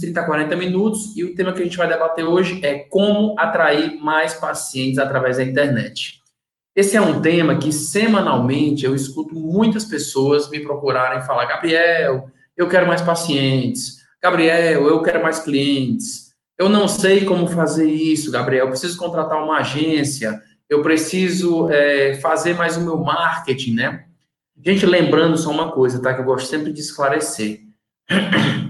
30 a 40 minutos e o tema que a gente vai debater hoje é como atrair mais pacientes através da internet. Esse é um tema que semanalmente eu escuto muitas pessoas me procurarem falar: Gabriel, eu quero mais pacientes. Gabriel, eu quero mais clientes. Eu não sei como fazer isso, Gabriel. Eu preciso contratar uma agência. Eu preciso é, fazer mais o meu marketing, né? Gente, lembrando só uma coisa, tá? Que eu gosto sempre de esclarecer.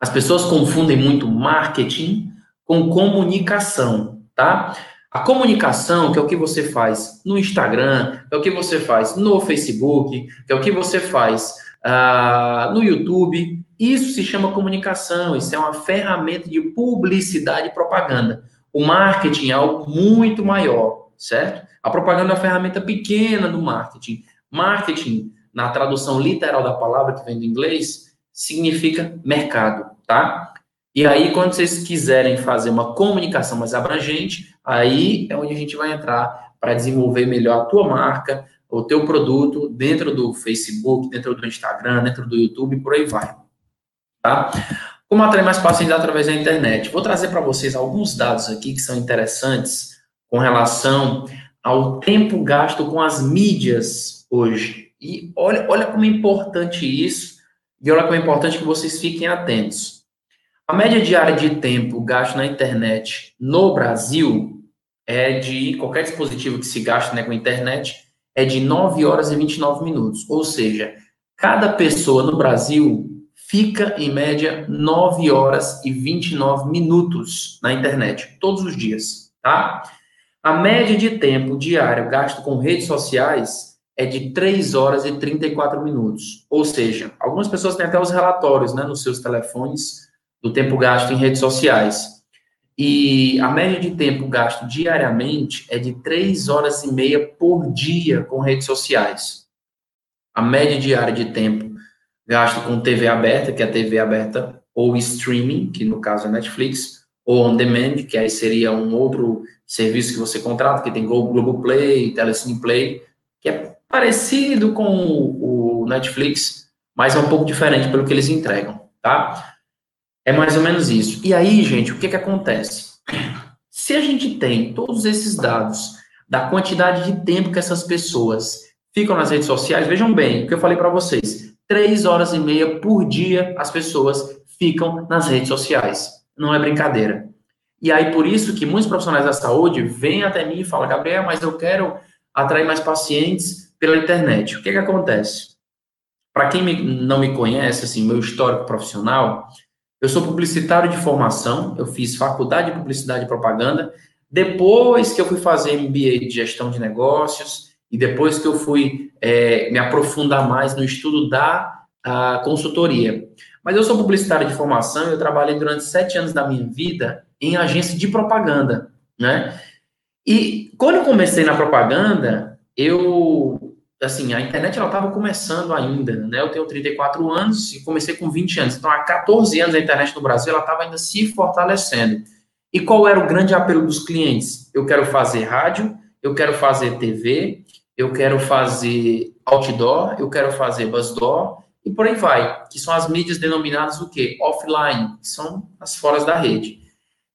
As pessoas confundem muito marketing com comunicação, tá? A comunicação, que é o que você faz no Instagram, é o que você faz no Facebook, que é o que você faz uh, no YouTube, isso se chama comunicação, isso é uma ferramenta de publicidade e propaganda. O marketing é algo muito maior, certo? A propaganda é uma ferramenta pequena do marketing. Marketing, na tradução literal da palavra que vem do inglês, significa mercado, tá? E aí, quando vocês quiserem fazer uma comunicação mais abrangente, aí é onde a gente vai entrar para desenvolver melhor a tua marca, o teu produto dentro do Facebook, dentro do Instagram, dentro do YouTube, por aí vai. Tá? Como atrair mais pacientes através da internet? Vou trazer para vocês alguns dados aqui que são interessantes com relação ao tempo gasto com as mídias hoje. E olha, olha como é importante isso e olha como é importante que vocês fiquem atentos. A média diária de tempo gasto na internet no Brasil é de qualquer dispositivo que se gaste né, com internet é de 9 horas e 29 minutos. Ou seja, cada pessoa no Brasil fica em média 9 horas e 29 minutos na internet todos os dias, tá? A média de tempo diário gasto com redes sociais é de 3 horas e 34 minutos. Ou seja, algumas pessoas têm até os relatórios né, nos seus telefones do tempo gasto em redes sociais. E a média de tempo gasto diariamente é de 3 horas e meia por dia com redes sociais. A média diária de tempo gasto com TV aberta, que é a TV aberta, ou streaming, que no caso é Netflix, ou on demand, que aí seria um outro serviço que você contrata, que tem Globoplay, Telecine Play, que é parecido com o Netflix, mas é um pouco diferente pelo que eles entregam, tá? É mais ou menos isso. E aí, gente, o que que acontece? Se a gente tem todos esses dados da quantidade de tempo que essas pessoas ficam nas redes sociais, vejam bem o que eu falei para vocês. Três horas e meia por dia as pessoas ficam nas redes sociais. Não é brincadeira. E aí, por isso que muitos profissionais da saúde vêm até mim e falam, Gabriel, mas eu quero atrair mais pacientes pela internet. O que, que acontece? Para quem me, não me conhece, assim, meu histórico profissional, eu sou publicitário de formação, eu fiz faculdade de publicidade e propaganda. Depois que eu fui fazer MBA de gestão de negócios e depois que eu fui é, me aprofundar mais no estudo da consultoria. Mas eu sou publicitário de formação, eu trabalhei durante sete anos da minha vida em agência de propaganda, né? E quando eu comecei na propaganda, eu assim, a internet ela estava começando ainda, né? Eu tenho 34 anos e comecei com 20 anos. Então, há 14 anos a internet no Brasil ela estava ainda se fortalecendo. E qual era o grande apelo dos clientes? Eu quero fazer rádio, eu quero fazer TV, eu quero fazer outdoor, eu quero fazer buzzdoor e por aí vai, que são as mídias denominadas o quê? Offline, que são as foras da rede.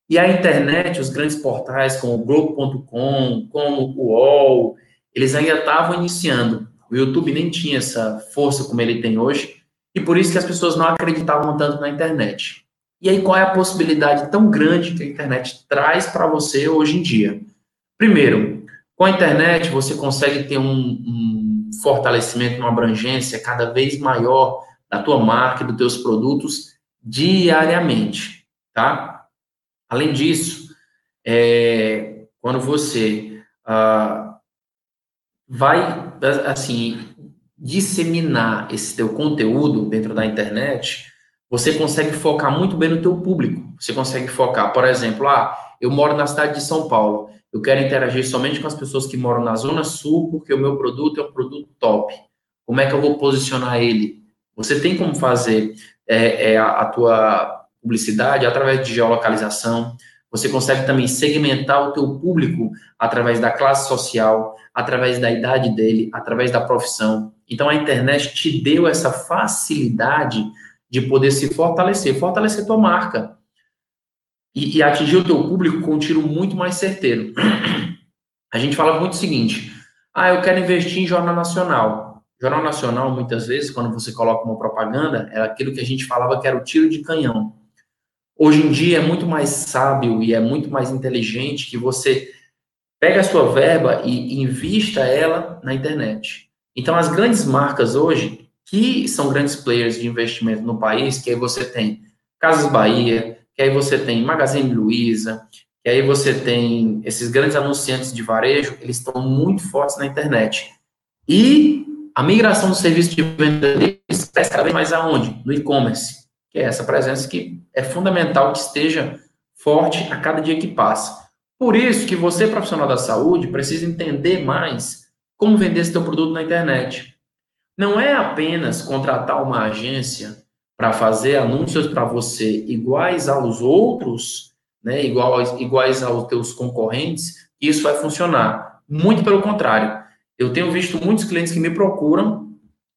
E a internet, os grandes portais como o Globo.com, como o UOL, eles ainda estavam iniciando. O YouTube nem tinha essa força como ele tem hoje, e por isso que as pessoas não acreditavam tanto na internet. E aí, qual é a possibilidade tão grande que a internet traz para você hoje em dia? Primeiro, com a internet você consegue ter um, um fortalecimento, uma abrangência cada vez maior da tua marca dos teus produtos diariamente, tá? Além disso, é, quando você uh, vai, assim, disseminar esse teu conteúdo dentro da internet, você consegue focar muito bem no teu público. Você consegue focar, por exemplo, ah, eu moro na cidade de São Paulo, eu quero interagir somente com as pessoas que moram na Zona Sul, porque o meu produto é um produto top. Como é que eu vou posicionar ele? Você tem como fazer é, é, a, a tua publicidade através de geolocalização, você consegue também segmentar o teu público através da classe social, através da idade dele, através da profissão. Então a internet te deu essa facilidade de poder se fortalecer, fortalecer tua marca e, e atingir o teu público com um tiro muito mais certeiro. A gente fala muito o seguinte: ah, eu quero investir em jornal nacional. Jornal nacional, muitas vezes, quando você coloca uma propaganda, é aquilo que a gente falava que era o tiro de canhão. Hoje em dia é muito mais sábio e é muito mais inteligente que você pega a sua verba e invista ela na internet. Então, as grandes marcas hoje, que são grandes players de investimento no país, que aí você tem Casas Bahia, que aí você tem Magazine Luiza, que aí você tem esses grandes anunciantes de varejo, eles estão muito fortes na internet. E a migração do serviço de venda deles cresce cada vez mais aonde? No e-commerce, que é essa presença que é fundamental que esteja forte a cada dia que passa. Por isso que você, profissional da saúde, precisa entender mais como vender teu produto na internet. Não é apenas contratar uma agência para fazer anúncios para você iguais aos outros, né, iguais, iguais aos teus concorrentes, isso vai funcionar. Muito pelo contrário. Eu tenho visto muitos clientes que me procuram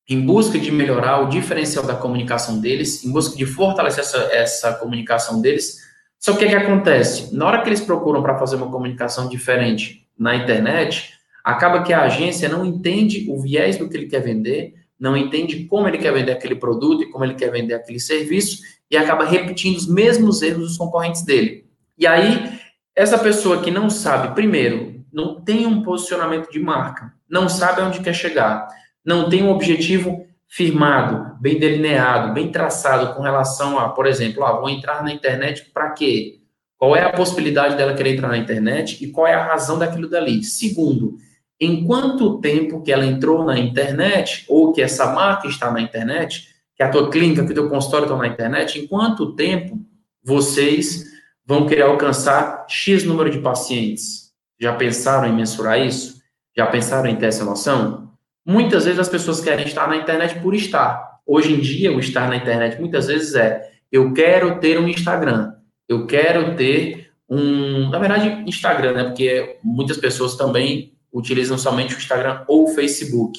em busca de melhorar o diferencial da comunicação deles, em busca de fortalecer essa, essa comunicação deles. Só que o que, acontece? Na hora que eles procuram para fazer uma comunicação diferente na internet, acaba que a agência não entende o viés do que ele quer vender, não entende como ele quer vender aquele produto e como ele quer vender aquele serviço e acaba repetindo os mesmos erros dos concorrentes dele. E aí, essa pessoa que não sabe, primeiro, não tem um posicionamento de marca, não sabe aonde quer chegar, não tem um objetivo firmado, bem delineado, bem traçado com relação a, por exemplo, ah, vou entrar na internet para quê? Qual é a possibilidade dela querer entrar na internet e qual é a razão daquilo dali? Segundo, em quanto tempo que ela entrou na internet, ou que essa marca está na internet, que a tua clínica, que o teu consultório estão na internet, em quanto tempo vocês vão querer alcançar X número de pacientes? Já pensaram em mensurar isso? Já pensaram em ter essa noção? Muitas vezes as pessoas querem estar na internet por estar. Hoje em dia, o estar na internet muitas vezes é: eu quero ter um Instagram, eu quero ter um. Na verdade, Instagram, né? Porque muitas pessoas também utilizam somente o Instagram ou o Facebook.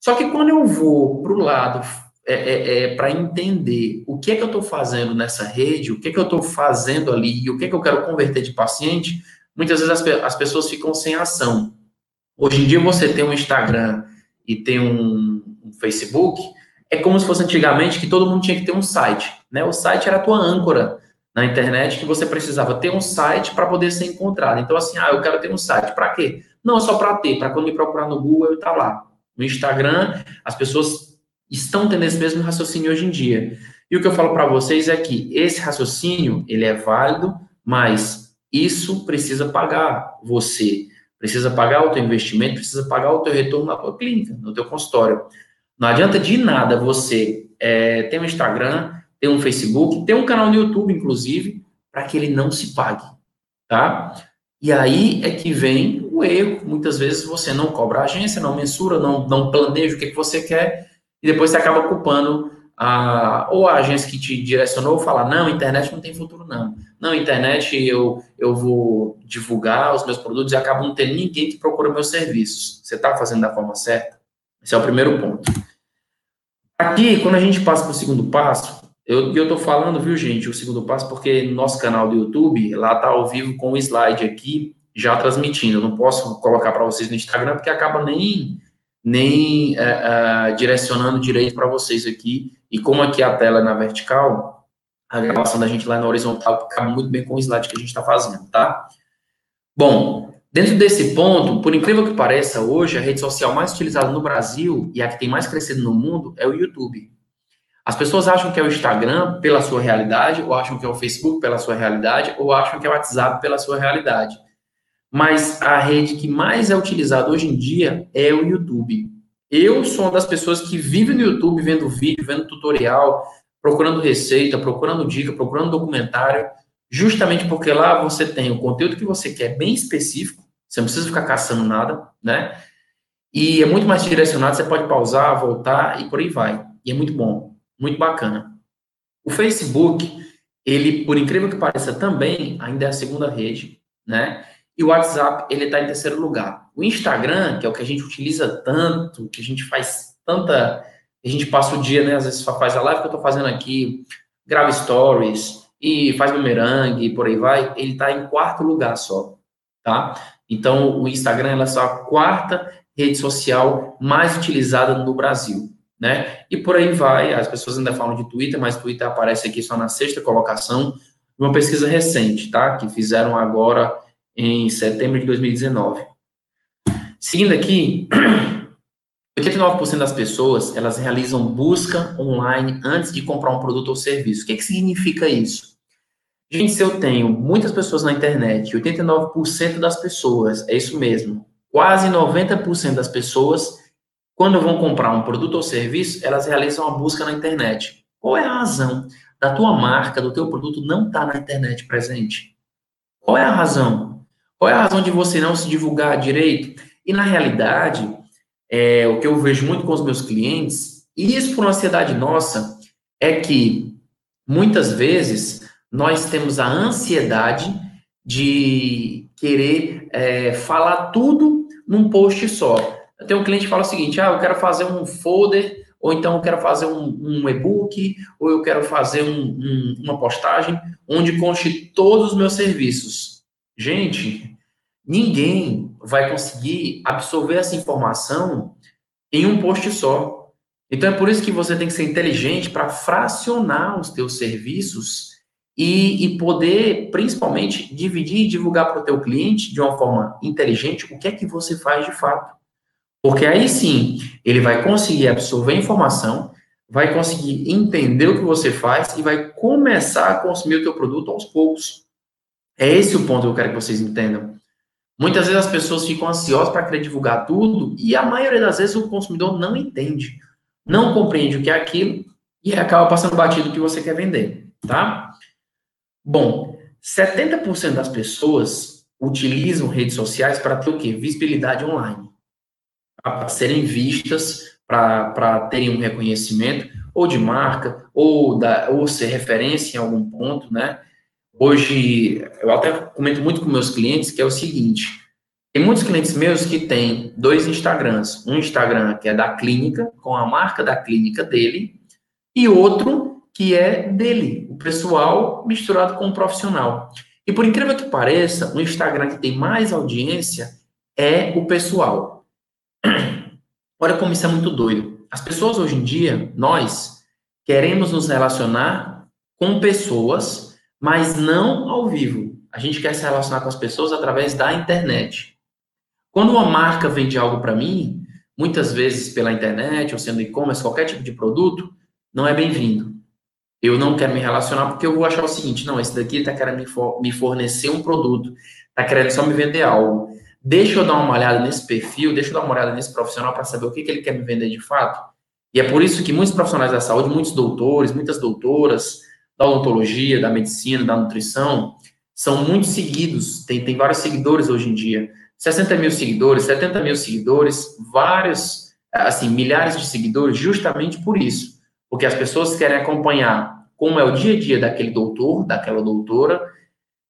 Só que quando eu vou para o lado é, é, é para entender o que é que eu estou fazendo nessa rede, o que é que eu estou fazendo ali e o que é que eu quero converter de paciente, muitas vezes as, as pessoas ficam sem ação. Hoje em dia você tem um Instagram e tem um, um Facebook, é como se fosse antigamente que todo mundo tinha que ter um site, né? O site era a tua âncora na internet que você precisava ter um site para poder ser encontrado. Então assim, ah, eu quero ter um site, para quê? Não, é só para ter, para quando me procurar no Google eu tá lá. No Instagram, as pessoas estão tendo esse mesmo raciocínio hoje em dia. E o que eu falo para vocês é que esse raciocínio, ele é válido, mas isso precisa pagar você. Precisa pagar o teu investimento, precisa pagar o teu retorno na tua clínica, no teu consultório. Não adianta de nada você é, ter um Instagram, ter um Facebook, ter um canal no YouTube, inclusive, para que ele não se pague, tá? E aí é que vem o erro. Muitas vezes você não cobra a agência, não mensura, não, não planeja o que, que você quer, e depois você acaba culpando a, ou a agência que te direcionou falar, não, internet não tem futuro, não. Não, internet eu, eu vou divulgar os meus produtos e acaba não tendo ninguém que procura meus serviços. Você está fazendo da forma certa? Esse é o primeiro ponto. Aqui, quando a gente passa para o segundo passo, eu estou falando, viu, gente, o segundo passo, porque no nosso canal do YouTube, lá está ao vivo com o slide aqui, já transmitindo. Eu não posso colocar para vocês no Instagram, porque acaba nem, nem é, é, direcionando direito para vocês aqui. E como aqui a tela é na vertical, a gravação da gente lá na horizontal cabe muito bem com o slide que a gente está fazendo, tá? Bom, dentro desse ponto, por incrível que pareça, hoje a rede social mais utilizada no Brasil e a que tem mais crescido no mundo é o YouTube. As pessoas acham que é o Instagram pela sua realidade, ou acham que é o Facebook pela sua realidade, ou acham que é o WhatsApp pela sua realidade. Mas a rede que mais é utilizada hoje em dia é o YouTube. Eu sou uma das pessoas que vive no YouTube vendo vídeo, vendo tutorial, procurando receita, procurando dica, procurando documentário, justamente porque lá você tem o conteúdo que você quer bem específico, você não precisa ficar caçando nada, né? E é muito mais direcionado, você pode pausar, voltar e por aí vai. E é muito bom muito bacana. O Facebook, ele, por incrível que pareça, também ainda é a segunda rede, né? E o WhatsApp, ele está em terceiro lugar. O Instagram, que é o que a gente utiliza tanto, que a gente faz tanta a gente passa o dia, né? Às vezes faz a live que eu tô fazendo aqui, grava stories e faz bumerangue e por aí vai. Ele está em quarto lugar só, tá? Então, o Instagram é só a quarta rede social mais utilizada no Brasil, né? E por aí vai. As pessoas ainda falam de Twitter, mas Twitter aparece aqui só na sexta colocação uma pesquisa recente, tá? Que fizeram agora em setembro de 2019. Seguindo aqui, 89% das pessoas, elas realizam busca online antes de comprar um produto ou serviço. O que, que significa isso? Gente, se eu tenho muitas pessoas na internet, 89% das pessoas, é isso mesmo, quase 90% das pessoas, quando vão comprar um produto ou serviço, elas realizam a busca na internet. Qual é a razão da tua marca, do teu produto não estar tá na internet presente? Qual é a razão? Qual é a razão de você não se divulgar direito? E na realidade, é, o que eu vejo muito com os meus clientes, e isso por uma ansiedade nossa, é que muitas vezes nós temos a ansiedade de querer é, falar tudo num post só. Eu tenho um cliente que fala o seguinte: ah, eu quero fazer um folder, ou então eu quero fazer um, um e-book, ou eu quero fazer um, um, uma postagem onde conste todos os meus serviços. Gente, ninguém vai conseguir absorver essa informação em um post só. Então é por isso que você tem que ser inteligente para fracionar os teus serviços e, e, poder, principalmente, dividir e divulgar para o teu cliente de uma forma inteligente o que é que você faz de fato. Porque aí sim, ele vai conseguir absorver a informação, vai conseguir entender o que você faz e vai começar a consumir o teu produto aos poucos. É esse o ponto que eu quero que vocês entendam. Muitas vezes as pessoas ficam ansiosas para querer divulgar tudo e a maioria das vezes o consumidor não entende, não compreende o que é aquilo e acaba passando batido o que você quer vender, tá? Bom, 70% das pessoas utilizam redes sociais para ter o quê? Visibilidade online. Para serem vistas, para terem um reconhecimento, ou de marca, ou, da, ou ser referência em algum ponto, né? Hoje, eu até comento muito com meus clientes que é o seguinte: tem muitos clientes meus que têm dois Instagrams. Um Instagram que é da clínica, com a marca da clínica dele, e outro que é dele, o pessoal misturado com o profissional. E por incrível que pareça, o Instagram que tem mais audiência é o pessoal. Olha como isso é muito doido. As pessoas hoje em dia, nós, queremos nos relacionar com pessoas mas não ao vivo. A gente quer se relacionar com as pessoas através da internet. Quando uma marca vende algo para mim, muitas vezes pela internet ou sendo e-commerce, qualquer tipo de produto, não é bem-vindo. Eu não quero me relacionar porque eu vou achar o seguinte: não, esse daqui está querendo me fornecer um produto, está querendo só me vender algo. Deixa eu dar uma olhada nesse perfil, deixa eu dar uma olhada nesse profissional para saber o que, que ele quer me vender de fato. E é por isso que muitos profissionais da saúde, muitos doutores, muitas doutoras, da odontologia, da medicina, da nutrição, são muito seguidos, tem, tem vários seguidores hoje em dia. 60 mil seguidores, 70 mil seguidores, vários, assim, milhares de seguidores, justamente por isso. Porque as pessoas querem acompanhar como é o dia a dia daquele doutor, daquela doutora,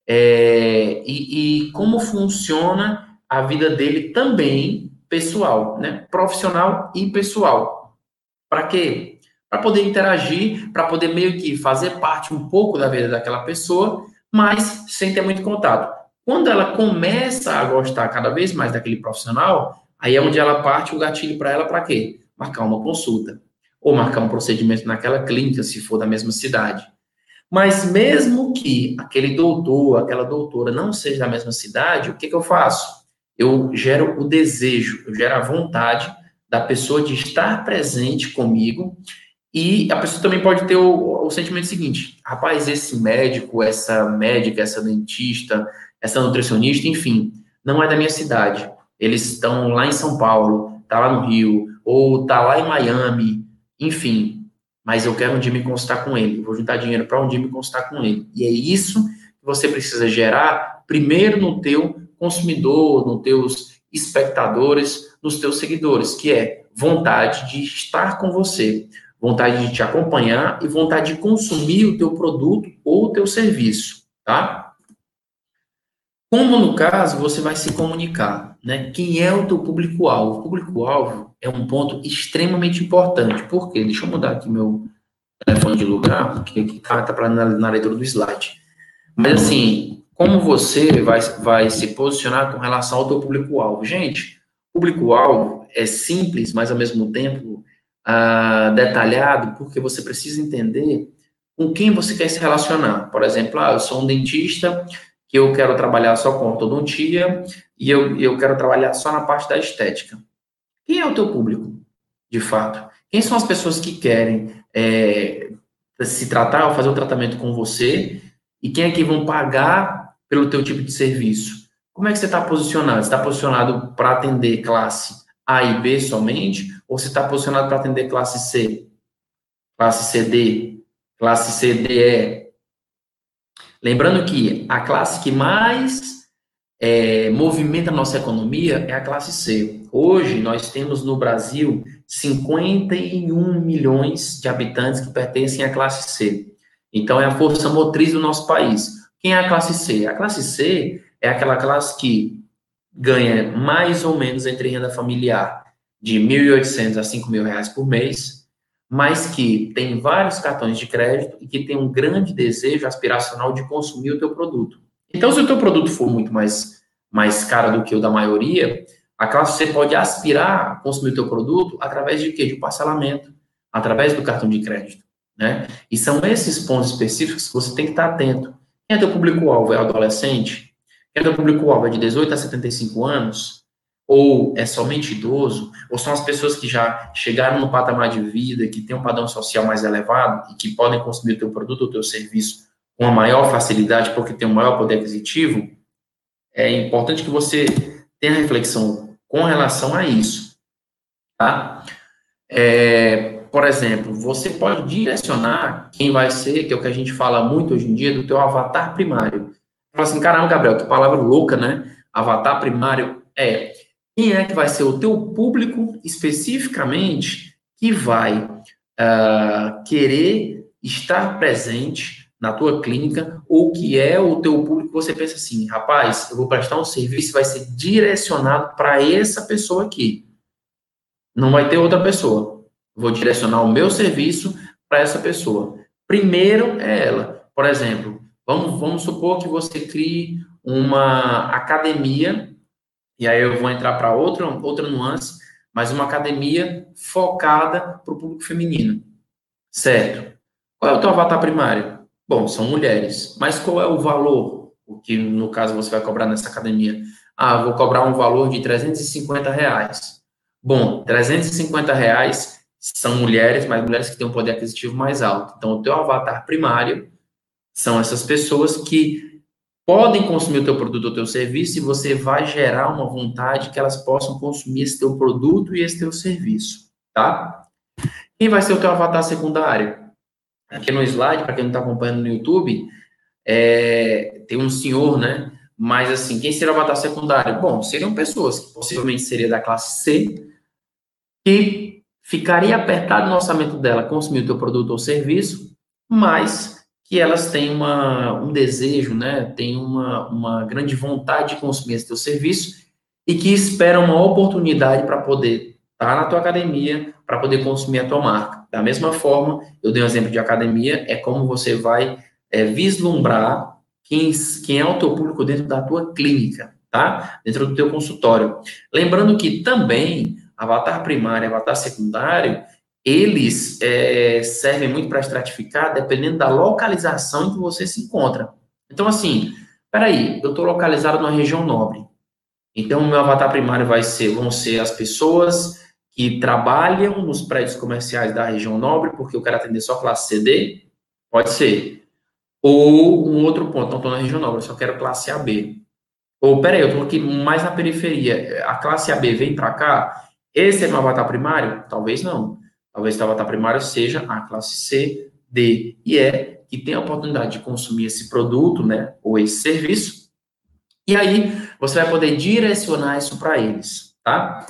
é, e, e como funciona a vida dele também pessoal, né? Profissional e pessoal. Para quê? Para poder interagir, para poder meio que fazer parte um pouco da vida daquela pessoa, mas sem ter muito contato. Quando ela começa a gostar cada vez mais daquele profissional, aí é onde ela parte o gatilho para ela para quê? Marcar uma consulta ou marcar um procedimento naquela clínica, se for da mesma cidade. Mas mesmo que aquele doutor, aquela doutora não seja da mesma cidade, o que, que eu faço? Eu gero o desejo, eu gero a vontade da pessoa de estar presente comigo e a pessoa também pode ter o, o sentimento seguinte: rapaz, esse médico, essa médica, essa dentista, essa nutricionista, enfim, não é da minha cidade. Eles estão lá em São Paulo, tá lá no Rio, ou tá lá em Miami, enfim. Mas eu quero um dia me consultar com ele. Vou juntar dinheiro para um dia me consultar com ele. E é isso que você precisa gerar primeiro no teu consumidor, nos teus espectadores, nos teus seguidores, que é vontade de estar com você vontade de te acompanhar e vontade de consumir o teu produto ou o teu serviço, tá? Como no caso você vai se comunicar, né? Quem é o teu público-alvo? O público-alvo é um ponto extremamente importante. Por quê? Deixa eu mudar aqui meu telefone de lugar, porque aqui tá, tá na, na leitura do slide. Mas assim, como você vai, vai se posicionar com relação ao teu público-alvo? Gente, público-alvo é simples, mas ao mesmo tempo ah, detalhado, porque você precisa entender com quem você quer se relacionar. Por exemplo, ah, eu sou um dentista que eu quero trabalhar só com ortodontia e eu, eu quero trabalhar só na parte da estética. Quem é o teu público, de fato? Quem são as pessoas que querem é, se tratar ou fazer um tratamento com você e quem é que vão pagar pelo teu tipo de serviço? Como é que você está posicionado? Você está posicionado para atender classe A e B somente? Ou você está posicionado para atender classe C? Classe CD? Classe CDE? Lembrando que a classe que mais é, movimenta a nossa economia é a classe C. Hoje, nós temos no Brasil 51 milhões de habitantes que pertencem à classe C. Então, é a força motriz do nosso país. Quem é a classe C? A classe C é aquela classe que ganha mais ou menos entre renda familiar de 1.800 a 5.000 reais por mês, mas que tem vários cartões de crédito e que tem um grande desejo aspiracional de consumir o teu produto. Então, se o teu produto for muito mais, mais caro do que o da maioria, a classe C pode aspirar a consumir o teu produto através de quê? De parcelamento, através do cartão de crédito, né? E são esses pontos específicos que você tem que estar atento. Quem é teu público-alvo? É adolescente? É teu público-alvo? É de 18 a 75 anos? ou é somente idoso, ou são as pessoas que já chegaram no patamar de vida, que têm um padrão social mais elevado e que podem consumir o teu produto ou teu serviço com a maior facilidade porque tem um maior poder aquisitivo, é importante que você tenha reflexão com relação a isso, tá? É, por exemplo, você pode direcionar quem vai ser, que é o que a gente fala muito hoje em dia, do teu avatar primário. Fala assim, caramba, Gabriel, que palavra louca, né? Avatar primário. É, quem é que vai ser o teu público especificamente que vai uh, querer estar presente na tua clínica ou que é o teu público você pensa assim, rapaz, eu vou prestar um serviço vai ser direcionado para essa pessoa aqui. Não vai ter outra pessoa. Vou direcionar o meu serviço para essa pessoa. Primeiro é ela. Por exemplo, vamos, vamos supor que você crie uma academia e aí eu vou entrar para outra, outra nuance, mas uma academia focada para o público feminino. Certo. Qual é o teu avatar primário? Bom, são mulheres. Mas qual é o valor? O que, no caso, você vai cobrar nessa academia? Ah, vou cobrar um valor de 350 reais. Bom, 350 reais são mulheres, mas mulheres que têm um poder aquisitivo mais alto. Então, o teu avatar primário são essas pessoas que podem consumir o teu produto ou teu serviço e você vai gerar uma vontade que elas possam consumir esse teu produto e esse teu serviço, tá? Quem vai ser o teu avatar secundário? Aqui no slide, para quem não está acompanhando no YouTube, é, tem um senhor, né? Mas assim, quem seria o avatar secundário? Bom, seriam pessoas que possivelmente seria da classe C, que ficaria apertado no orçamento dela consumir o teu produto ou serviço, mas que elas têm uma, um desejo, né, têm uma, uma grande vontade de consumir esse teu serviço e que esperam uma oportunidade para poder estar tá na tua academia, para poder consumir a tua marca. Da mesma forma, eu dei um exemplo de academia, é como você vai é, vislumbrar quem, quem é o teu público dentro da tua clínica, tá? Dentro do teu consultório. Lembrando que também avatar primário e avatar secundário, eles é, servem muito para estratificar dependendo da localização em que você se encontra. Então, assim, peraí, eu estou localizado numa região nobre. Então, o meu avatar primário vai ser, vão ser as pessoas que trabalham nos prédios comerciais da região nobre, porque eu quero atender só classe CD, pode ser. Ou um outro ponto, não estou na região nobre, eu só quero classe AB. Ou, peraí, eu estou aqui mais na periferia, a classe AB vem para cá, esse é meu avatar primário? Talvez não. Talvez o avatar primário seja a classe C, D e E, que tem a oportunidade de consumir esse produto, né, ou esse serviço. E aí, você vai poder direcionar isso para eles, tá?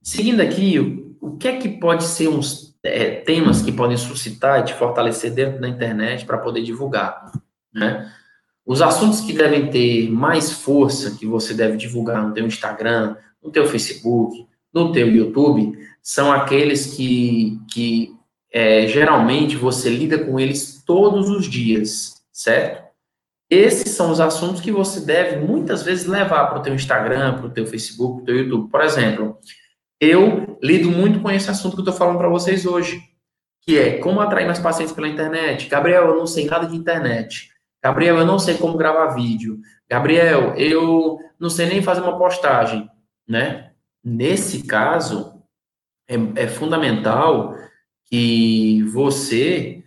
Seguindo aqui, o, o que é que pode ser uns é, temas que podem suscitar e te fortalecer dentro da internet para poder divulgar, né? os assuntos que devem ter mais força, que você deve divulgar no teu Instagram, no teu Facebook, no teu YouTube, são aqueles que, que é, geralmente você lida com eles todos os dias, certo? Esses são os assuntos que você deve muitas vezes levar para o teu Instagram, para o teu Facebook, para o teu YouTube. Por exemplo, eu lido muito com esse assunto que eu estou falando para vocês hoje, que é como atrair mais pacientes pela internet. Gabriel, eu não sei nada de internet. Gabriel, eu não sei como gravar vídeo. Gabriel, eu não sei nem fazer uma postagem, né? Nesse caso, é, é fundamental que você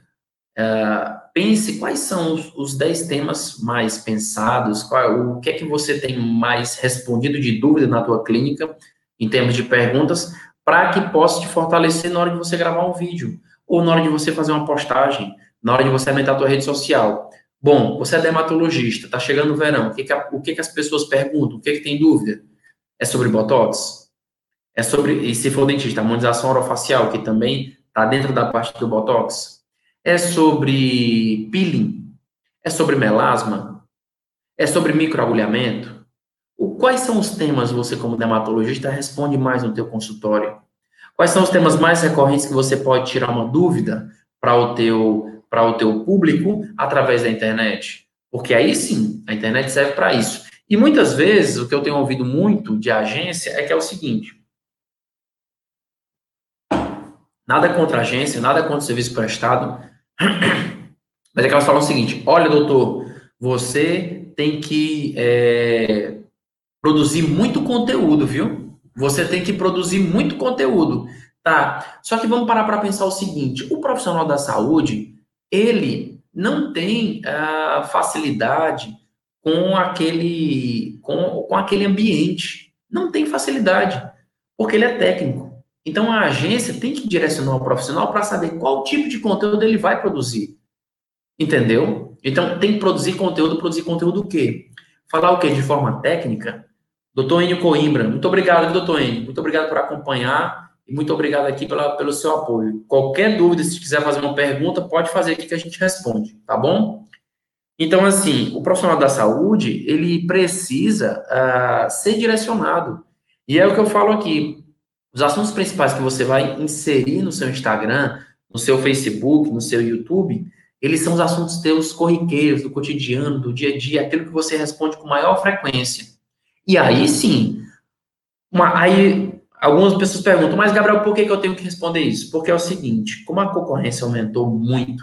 uh, pense quais são os, os 10 temas mais pensados, qual, o que é que você tem mais respondido de dúvida na tua clínica, em termos de perguntas, para que possa te fortalecer na hora de você gravar um vídeo, ou na hora de você fazer uma postagem, na hora de você aumentar a tua rede social. Bom, você é dermatologista, está chegando o verão, o que, que, a, o que, que as pessoas perguntam, o que, que tem dúvida? É sobre Botox? É sobre, e se for dentista, harmonização orofacial, que também está dentro da parte do Botox? É sobre peeling? É sobre melasma? É sobre microagulhamento? O, quais são os temas você, como dermatologista, responde mais no teu consultório? Quais são os temas mais recorrentes que você pode tirar uma dúvida para o teu para o teu público através da internet? Porque aí sim, a internet serve para isso. E muitas vezes o que eu tenho ouvido muito de agência é que é o seguinte: nada contra a agência, nada contra o serviço prestado, mas é que elas falam o seguinte: olha, doutor, você tem que é, produzir muito conteúdo, viu? Você tem que produzir muito conteúdo, tá? Só que vamos parar para pensar o seguinte: o profissional da saúde ele não tem uh, facilidade com aquele, com, com aquele ambiente. Não tem facilidade, porque ele é técnico. Então a agência tem que direcionar o profissional para saber qual tipo de conteúdo ele vai produzir. Entendeu? Então tem que produzir conteúdo, produzir conteúdo o quê? Falar o quê? De forma técnica. Doutor Enio Coimbra, muito obrigado, doutor Enio. Muito obrigado por acompanhar. E muito obrigado aqui pela, pelo seu apoio. Qualquer dúvida, se quiser fazer uma pergunta, pode fazer aqui que a gente responde, tá bom? Então, assim, o profissional da saúde, ele precisa uh, ser direcionado. E é o que eu falo aqui. Os assuntos principais que você vai inserir no seu Instagram, no seu Facebook, no seu YouTube, eles são os assuntos teus corriqueiros, do cotidiano, do dia a dia, aquilo que você responde com maior frequência. E aí sim, uma, aí Algumas pessoas perguntam, mas Gabriel, por que, que eu tenho que responder isso? Porque é o seguinte: como a concorrência aumentou muito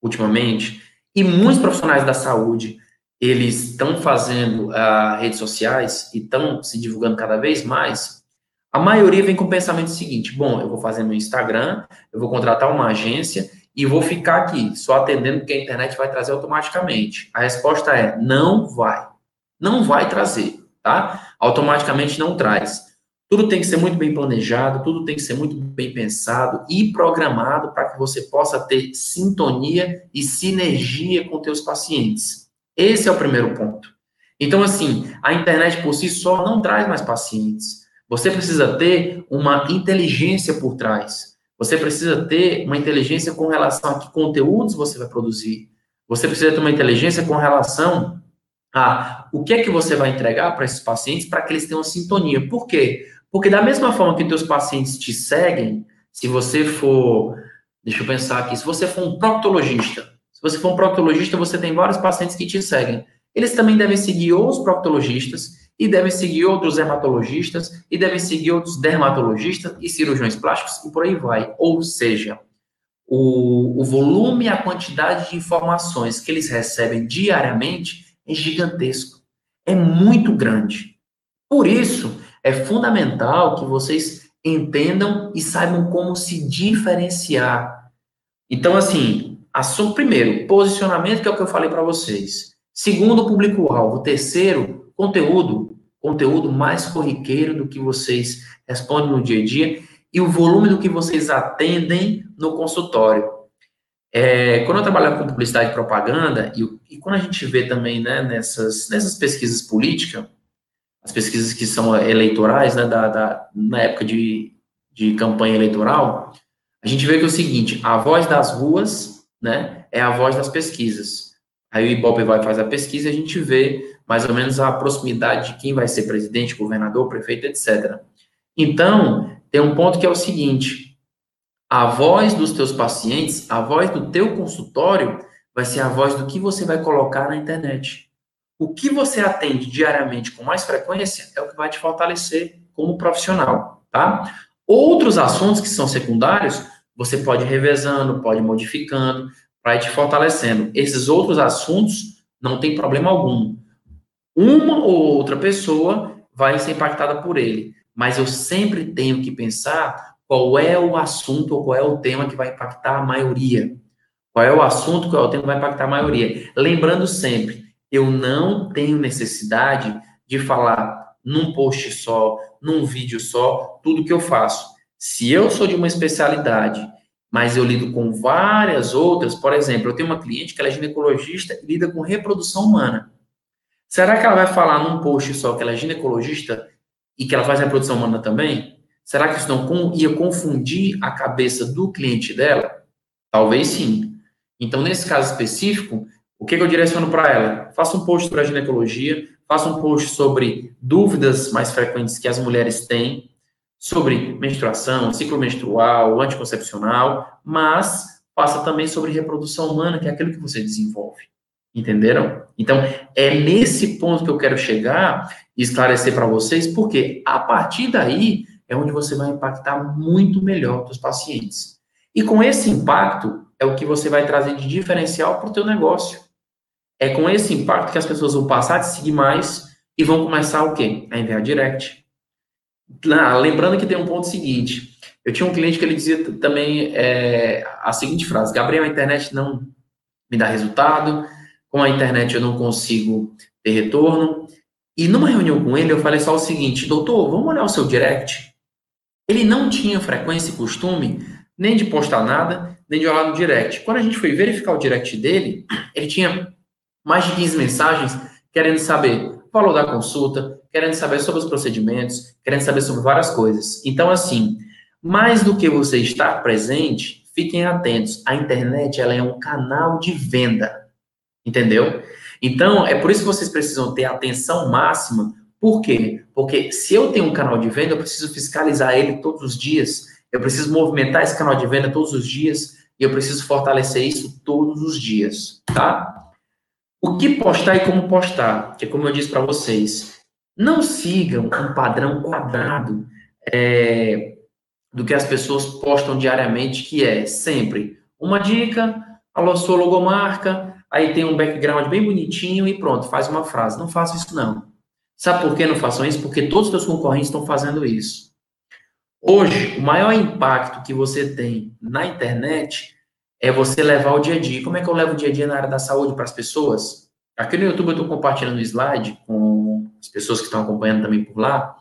ultimamente, e muitos profissionais da saúde eles estão fazendo uh, redes sociais e estão se divulgando cada vez mais, a maioria vem com o pensamento seguinte: bom, eu vou fazer meu Instagram, eu vou contratar uma agência e vou ficar aqui só atendendo porque a internet vai trazer automaticamente. A resposta é: não vai. Não vai trazer, tá? Automaticamente não traz. Tudo tem que ser muito bem planejado, tudo tem que ser muito bem pensado e programado para que você possa ter sintonia e sinergia com teus pacientes. Esse é o primeiro ponto. Então, assim, a internet por si só não traz mais pacientes. Você precisa ter uma inteligência por trás. Você precisa ter uma inteligência com relação a que conteúdos você vai produzir. Você precisa ter uma inteligência com relação a o que é que você vai entregar para esses pacientes para que eles tenham sintonia. Por quê? Porque da mesma forma que teus pacientes te seguem, se você for, deixa eu pensar aqui, se você for um proctologista, se você for um proctologista, você tem vários pacientes que te seguem. Eles também devem seguir outros proctologistas e devem seguir outros hematologistas e devem seguir outros dermatologistas e cirurgiões plásticos e por aí vai. Ou seja, o, o volume e a quantidade de informações que eles recebem diariamente é gigantesco, é muito grande. Por isso, é fundamental que vocês entendam e saibam como se diferenciar. Então, assim, assunto primeiro, posicionamento, que é o que eu falei para vocês. Segundo, público-alvo. Terceiro, conteúdo. Conteúdo mais corriqueiro do que vocês respondem no dia a dia e o volume do que vocês atendem no consultório. É, quando eu trabalhava com publicidade e propaganda, e, e, quando a gente vê também né, nessas, nessas pesquisas políticas, as pesquisas que são eleitorais, né, da, da, na época de, de campanha eleitoral, a gente vê que é o seguinte, a voz das ruas, né, é a voz das pesquisas. Aí o Ibope vai fazer a pesquisa e a gente vê mais ou menos a proximidade de quem vai ser presidente, governador, prefeito, etc. Então, tem um ponto que é o seguinte: a voz dos teus pacientes, a voz do teu consultório, vai ser a voz do que você vai colocar na internet. O que você atende diariamente com mais frequência é o que vai te fortalecer como profissional, tá? Outros assuntos que são secundários, você pode ir revezando, pode ir modificando, ir te fortalecendo. Esses outros assuntos não tem problema algum. Uma ou outra pessoa vai ser impactada por ele, mas eu sempre tenho que pensar qual é o assunto ou qual é o tema que vai impactar a maioria. Qual é o assunto, qual é o tema que vai impactar a maioria. Lembrando sempre, eu não tenho necessidade de falar num post só, num vídeo só, tudo que eu faço. Se eu sou de uma especialidade mas eu lido com várias outras. Por exemplo, eu tenho uma cliente que ela é ginecologista e lida com reprodução humana. Será que ela vai falar num post só que ela é ginecologista e que ela faz reprodução humana também? Será que isso não ia confundir a cabeça do cliente dela? Talvez sim. Então, nesse caso específico, o que, que eu direciono para ela? Faça um post sobre a ginecologia, faça um post sobre dúvidas mais frequentes que as mulheres têm, sobre menstruação, ciclo menstrual, anticoncepcional, mas passa também sobre reprodução humana, que é aquilo que você desenvolve. Entenderam? Então, é nesse ponto que eu quero chegar e esclarecer para vocês, porque a partir daí é onde você vai impactar muito melhor os pacientes. E com esse impacto é o que você vai trazer de diferencial para o teu negócio. É com esse impacto que as pessoas vão passar a te seguir mais e vão começar o quê? A enviar direct, lembrando que tem um ponto seguinte. Eu tinha um cliente que ele dizia também é, a seguinte frase: Gabriel, a internet não me dá resultado, com a internet eu não consigo ter retorno. E numa reunião com ele, eu falei só o seguinte: doutor, vamos olhar o seu direct. Ele não tinha frequência e costume nem de postar nada, nem de olhar no direct. Quando a gente foi verificar o direct dele, ele tinha mais de 15 mensagens querendo saber o valor da consulta, querendo saber sobre os procedimentos, querendo saber sobre várias coisas. Então, assim, mais do que você estar presente, fiquem atentos. A internet ela é um canal de venda, entendeu? Então, é por isso que vocês precisam ter atenção máxima. Por quê? Porque se eu tenho um canal de venda, eu preciso fiscalizar ele todos os dias. Eu preciso movimentar esse canal de venda todos os dias e eu preciso fortalecer isso todos os dias, tá? O que postar e como postar, que é como eu disse para vocês, não sigam um padrão quadrado é, do que as pessoas postam diariamente, que é sempre uma dica, a sua logomarca, aí tem um background bem bonitinho e pronto, faz uma frase. Não façam isso, não. Sabe por que não façam isso? Porque todos os seus concorrentes estão fazendo isso. Hoje, o maior impacto que você tem na internet é você levar o dia a dia. Como é que eu levo o dia a dia na área da saúde para as pessoas? Aqui no YouTube eu estou compartilhando um slide com as pessoas que estão acompanhando também por lá,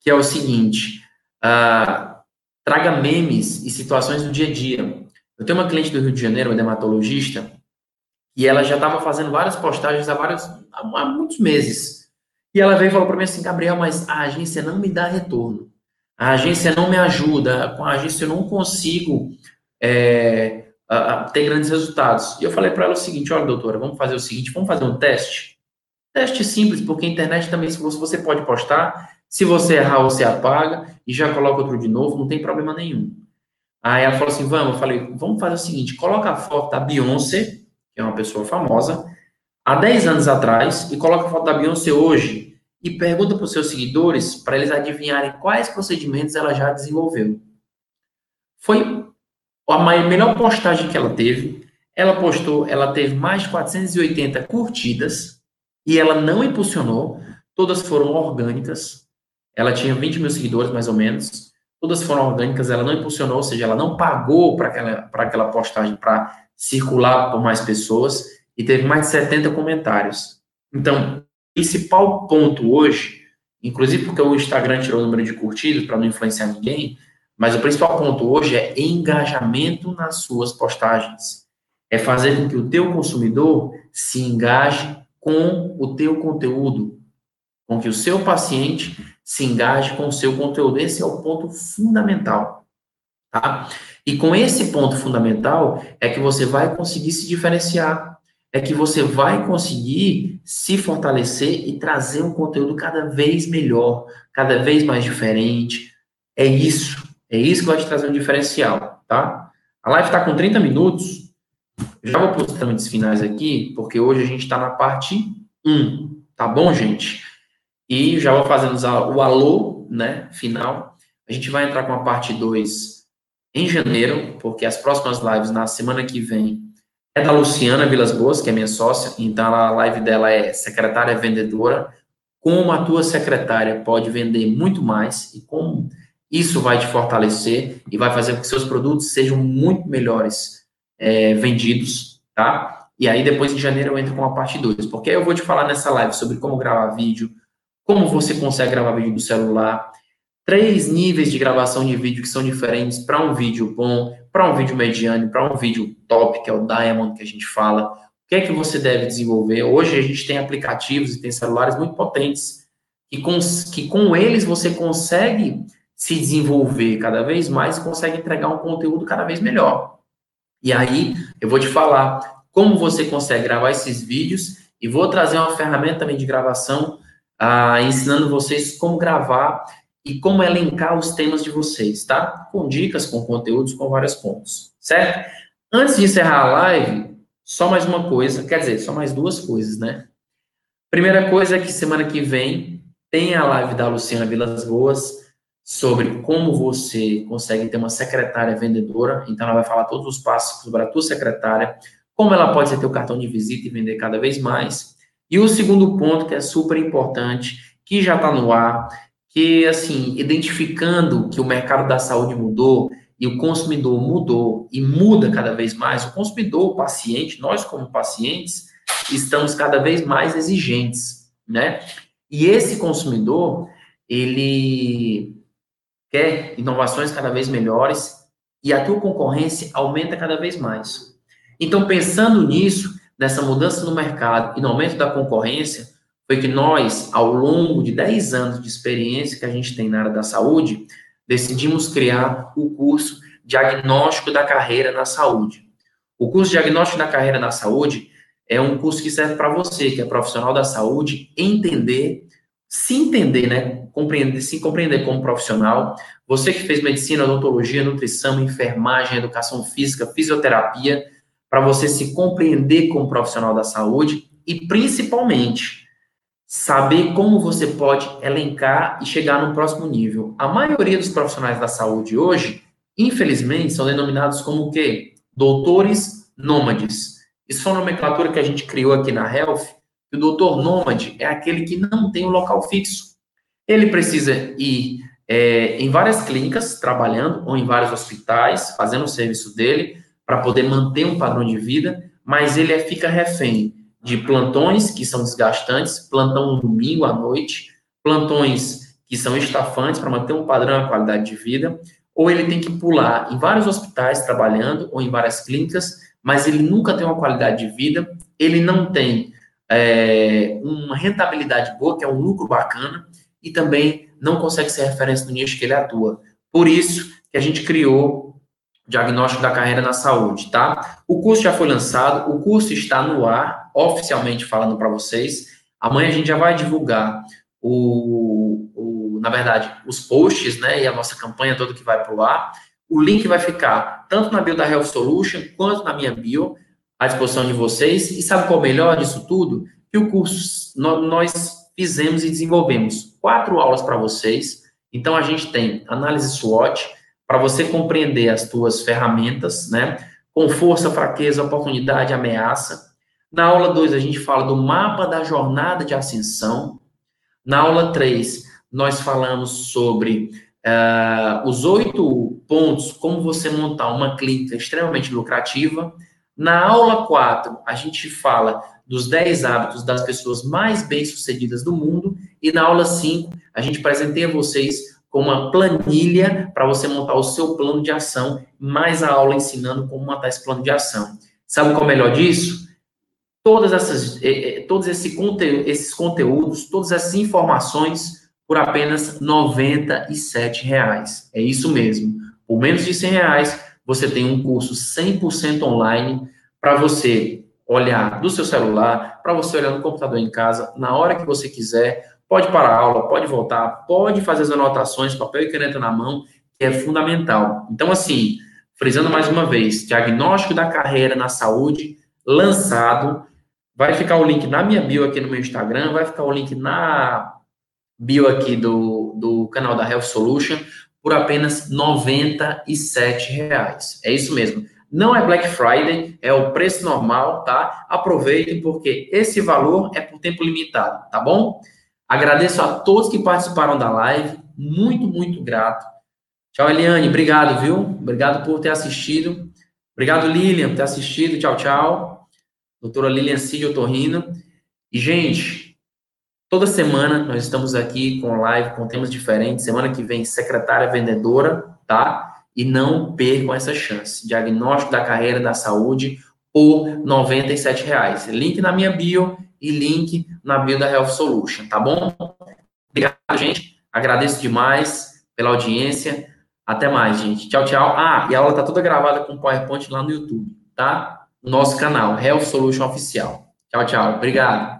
que é o seguinte: uh, traga memes e situações do dia a dia. Eu tenho uma cliente do Rio de Janeiro, uma dermatologista, e ela já estava fazendo várias postagens há, vários, há muitos meses. E ela veio e falou para mim assim, Gabriel, mas a agência não me dá retorno. A agência não me ajuda. Com a agência eu não consigo é, a, ter grandes resultados. E eu falei para ela o seguinte: olha, doutora, vamos fazer o seguinte, vamos fazer um teste. Teste simples, porque a internet também, se você, você pode postar, se você errar, você apaga e já coloca outro de novo, não tem problema nenhum. Aí ela falou assim: vamos, eu falei, vamos fazer o seguinte: coloca a foto da Beyoncé, que é uma pessoa famosa, há 10 anos atrás, e coloca a foto da Beyoncé hoje, e pergunta para os seus seguidores para eles adivinharem quais procedimentos ela já desenvolveu. Foi a melhor postagem que ela teve, ela postou, ela teve mais de 480 curtidas e ela não impulsionou, todas foram orgânicas. Ela tinha 20 mil seguidores, mais ou menos. Todas foram orgânicas, ela não impulsionou, ou seja, ela não pagou para aquela, aquela postagem para circular por mais pessoas e teve mais de 70 comentários. Então, principal ponto hoje, inclusive porque o Instagram tirou o número de curtidas para não influenciar ninguém, mas o principal ponto hoje é engajamento nas suas postagens. É fazer com que o teu consumidor se engaje com o teu conteúdo, com que o seu paciente se engaje com o seu conteúdo. Esse é o ponto fundamental, tá? E com esse ponto fundamental é que você vai conseguir se diferenciar. é que você vai conseguir se fortalecer e trazer um conteúdo cada vez melhor, cada vez mais diferente. É isso. É isso que vai te trazer um diferencial, tá? A live está com 30 minutos. Já vou para os trâmites finais aqui, porque hoje a gente está na parte 1, tá bom, gente? E já vou fazendo o alô, né, final. A gente vai entrar com a parte 2 em janeiro, porque as próximas lives na semana que vem é da Luciana Vilas Boas, que é minha sócia, então a live dela é secretária vendedora, como a tua secretária pode vender muito mais e como isso vai te fortalecer e vai fazer com que seus produtos sejam muito melhores é, vendidos, tá? E aí depois em janeiro eu entro com a parte 2, porque eu vou te falar nessa live sobre como gravar vídeo, como você consegue gravar vídeo do celular, três níveis de gravação de vídeo que são diferentes para um vídeo bom, para um vídeo mediano, para um vídeo top, que é o Diamond que a gente fala. O que é que você deve desenvolver? Hoje a gente tem aplicativos e tem celulares muito potentes que com, que com eles você consegue se desenvolver cada vez mais e consegue entregar um conteúdo cada vez melhor. E aí eu vou te falar como você consegue gravar esses vídeos e vou trazer uma ferramenta também de gravação ah, ensinando vocês como gravar e como elencar os temas de vocês, tá? Com dicas, com conteúdos, com vários pontos, certo? Antes de encerrar a live, só mais uma coisa, quer dizer, só mais duas coisas, né? Primeira coisa é que semana que vem tem a live da Luciana Vilas Boas sobre como você consegue ter uma secretária vendedora. Então, ela vai falar todos os passos sobre a tua secretária, como ela pode ser teu cartão de visita e vender cada vez mais. E o segundo ponto, que é super importante, que já está no ar, que, assim, identificando que o mercado da saúde mudou e o consumidor mudou e muda cada vez mais, o consumidor, o paciente, nós como pacientes, estamos cada vez mais exigentes, né? E esse consumidor, ele quer inovações cada vez melhores e a tua concorrência aumenta cada vez mais. Então, pensando nisso, nessa mudança no mercado e no aumento da concorrência, foi que nós, ao longo de 10 anos de experiência que a gente tem na área da saúde, decidimos criar o curso Diagnóstico da Carreira na Saúde. O curso Diagnóstico da Carreira na Saúde é um curso que serve para você, que é profissional da saúde, entender, se entender, né? Compreender, se compreender como profissional. Você que fez medicina, odontologia, nutrição, enfermagem, educação física, fisioterapia, para você se compreender como profissional da saúde e principalmente saber como você pode elencar e chegar no próximo nível. A maioria dos profissionais da saúde hoje, infelizmente, são denominados como o quê? Doutores nômades. Isso é uma nomenclatura que a gente criou aqui na Health. o doutor nômade é aquele que não tem um local fixo. Ele precisa ir é, em várias clínicas, trabalhando, ou em vários hospitais, fazendo o serviço dele, para poder manter um padrão de vida, mas ele é, fica refém de plantões que são desgastantes, plantão no domingo à noite, plantões que são estafantes para manter um padrão de qualidade de vida, ou ele tem que pular em vários hospitais trabalhando ou em várias clínicas, mas ele nunca tem uma qualidade de vida, ele não tem é, uma rentabilidade boa, que é um lucro bacana, e também não consegue ser referência no nicho que ele atua. Por isso que a gente criou Diagnóstico da Carreira na Saúde, tá? O curso já foi lançado, o curso está no ar, oficialmente falando para vocês. Amanhã a gente já vai divulgar o, o, na verdade, os posts, né, e a nossa campanha toda que vai para o ar. O link vai ficar tanto na bio da Health Solution quanto na minha bio à disposição de vocês. E sabe qual é o melhor disso tudo? Que o curso nós fizemos e desenvolvemos quatro aulas para vocês. Então a gente tem análise SWOT, para você compreender as tuas ferramentas, né? Com força, fraqueza, oportunidade, ameaça. Na aula 2, a gente fala do mapa da jornada de ascensão. Na aula 3, nós falamos sobre uh, os oito pontos, como você montar uma clínica extremamente lucrativa. Na aula 4, a gente fala dos 10 hábitos das pessoas mais bem-sucedidas do mundo. E na aula 5, a gente apresenteia a vocês com uma planilha para você montar o seu plano de ação, mais a aula ensinando como montar esse plano de ação. Sabe qual é o melhor disso? Todas essas, eh, eh, todos esse conte esses conteúdos, todas essas informações por apenas 97 reais. É isso mesmo. Por menos de 100 reais, você tem um curso 100% online para você olhar do seu celular, para você olhar no computador em casa, na hora que você quiser. Pode parar a aula, pode voltar, pode fazer as anotações, papel e caneta na mão, que é fundamental. Então, assim, frisando mais uma vez, diagnóstico da carreira na saúde, lançado. Vai ficar o link na minha bio aqui no meu Instagram, vai ficar o link na bio aqui do, do canal da Health Solution por apenas 97 reais. É isso mesmo. Não é Black Friday, é o preço normal, tá? Aproveitem, porque esse valor é por tempo limitado, tá bom? Agradeço a todos que participaram da live, muito, muito grato. Tchau, Eliane, obrigado, viu? Obrigado por ter assistido. Obrigado, Lilian, por ter assistido. Tchau, tchau. Doutora Lilian Cid Otorrino. E, gente, toda semana nós estamos aqui com live, com temas diferentes. Semana que vem, secretária vendedora, tá? e não percam essa chance. Diagnóstico da carreira da saúde por 97 reais. Link na minha bio e link na bio da Health Solution, tá bom? Obrigado, gente. Agradeço demais pela audiência. Até mais, gente. Tchau, tchau. Ah, e a aula tá toda gravada com PowerPoint lá no YouTube, tá? No nosso canal, Health Solution Oficial. Tchau, tchau. Obrigado.